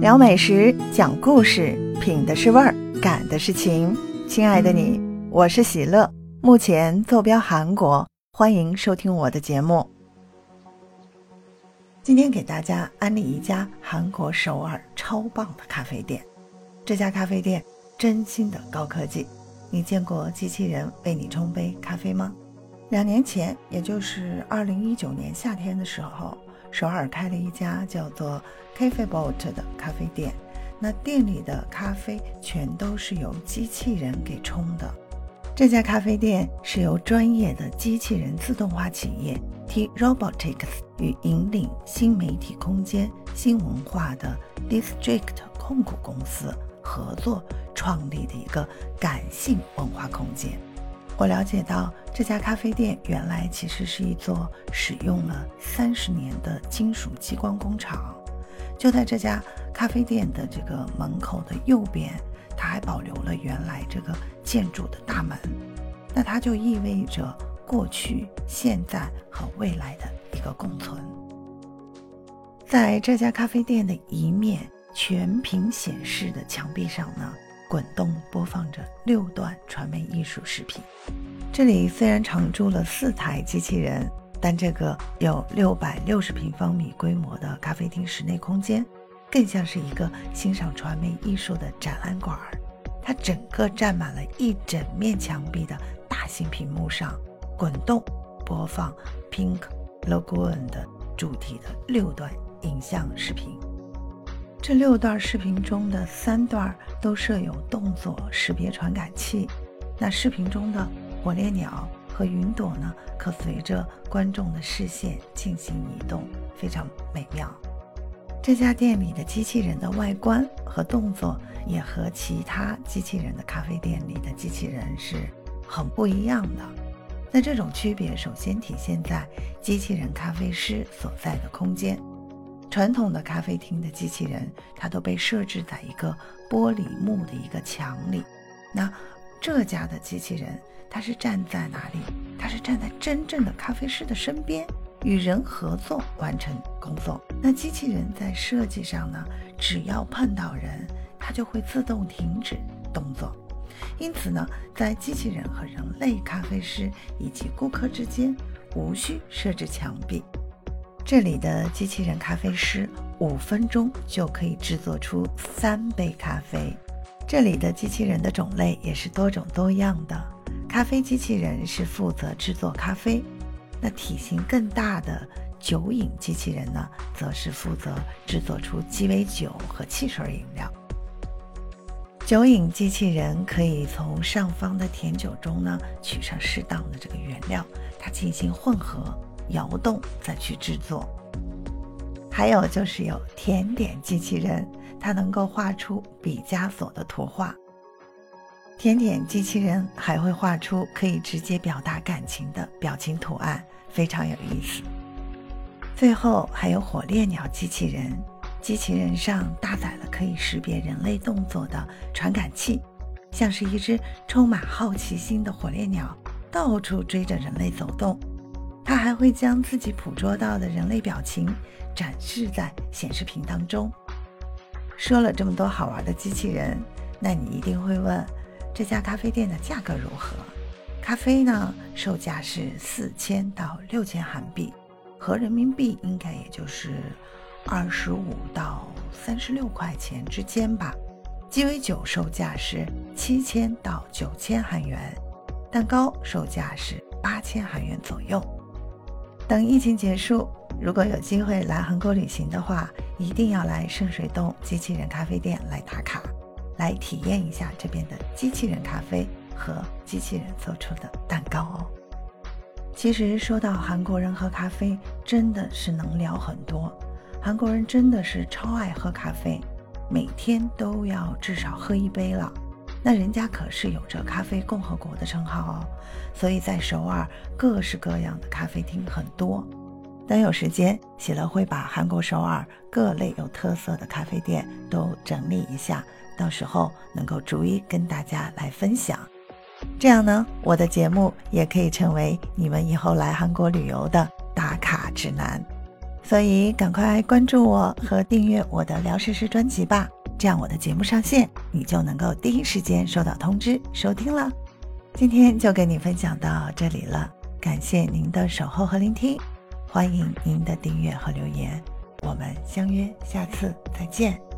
聊美食，讲故事，品的是味儿，感的是情。亲爱的你，我是喜乐，目前坐标韩国，欢迎收听我的节目。今天给大家安利一家韩国首尔超棒的咖啡店。这家咖啡店真心的高科技。你见过机器人为你冲杯咖啡吗？两年前，也就是二零一九年夏天的时候。首尔开了一家叫做 Cafe Bot 的咖啡店，那店里的咖啡全都是由机器人给冲的。这家咖啡店是由专业的机器人自动化企业 T Robotics 与引领新媒体空间新文化的 District 控股公司合作创立的一个感性文化空间。我了解到，这家咖啡店原来其实是一座使用了三十年的金属激光工厂。就在这家咖啡店的这个门口的右边，它还保留了原来这个建筑的大门。那它就意味着过去、现在和未来的一个共存。在这家咖啡店的一面全屏显示的墙壁上呢。滚动播放着六段传媒艺术视频。这里虽然常驻了四台机器人，但这个有六百六十平方米规模的咖啡厅室内空间，更像是一个欣赏传媒艺术的展览馆。它整个占满了一整面墙壁的大型屏幕上，滚动播放 Pink Lagoon 的主题的六段影像视频。这六段视频中的三段都设有动作识别传感器，那视频中的火烈鸟和云朵呢，可随着观众的视线进行移动，非常美妙。这家店里的机器人的外观和动作也和其他机器人的咖啡店里的机器人是很不一样的。那这种区别首先体现在机器人咖啡师所在的空间。传统的咖啡厅的机器人，它都被设置在一个玻璃幕的一个墙里。那这家的机器人，它是站在哪里？它是站在真正的咖啡师的身边，与人合作完成工作。那机器人在设计上呢，只要碰到人，它就会自动停止动作。因此呢，在机器人和人类咖啡师以及顾客之间，无需设置墙壁。这里的机器人咖啡师五分钟就可以制作出三杯咖啡。这里的机器人的种类也是多种多样的。咖啡机器人是负责制作咖啡，那体型更大的酒饮机器人呢，则是负责制作出鸡尾酒和汽水饮料。酒饮机器人可以从上方的甜酒中呢取上适当的这个原料，它进行混合。摇动再去制作，还有就是有甜点机器人，它能够画出毕加索的图画。甜点机器人还会画出可以直接表达感情的表情图案，非常有意思。最后还有火烈鸟机器人，机器人上搭载了可以识别人类动作的传感器，像是一只充满好奇心的火烈鸟，到处追着人类走动。它还会将自己捕捉到的人类表情展示在显示屏当中。说了这么多好玩的机器人，那你一定会问，这家咖啡店的价格如何？咖啡呢，售价是四千到六千韩币，合人民币应该也就是二十五到三十六块钱之间吧。鸡尾酒售价是七千到九千韩元，蛋糕售价是八千韩元左右。等疫情结束，如果有机会来韩国旅行的话，一定要来圣水洞机器人咖啡店来打卡，来体验一下这边的机器人咖啡和机器人做出的蛋糕哦。其实说到韩国人喝咖啡，真的是能聊很多。韩国人真的是超爱喝咖啡，每天都要至少喝一杯了。那人家可是有着咖啡共和国的称号哦，所以在首尔各式各样的咖啡厅很多。等有时间，喜乐会把韩国首尔各类有特色的咖啡店都整理一下，到时候能够逐一跟大家来分享。这样呢，我的节目也可以成为你们以后来韩国旅游的打卡指南。所以赶快关注我和订阅我的聊实时专辑吧，这样我的节目上线，你就能够第一时间收到通知收听了。今天就跟你分享到这里了，感谢您的守候和聆听，欢迎您的订阅和留言，我们相约下次再见。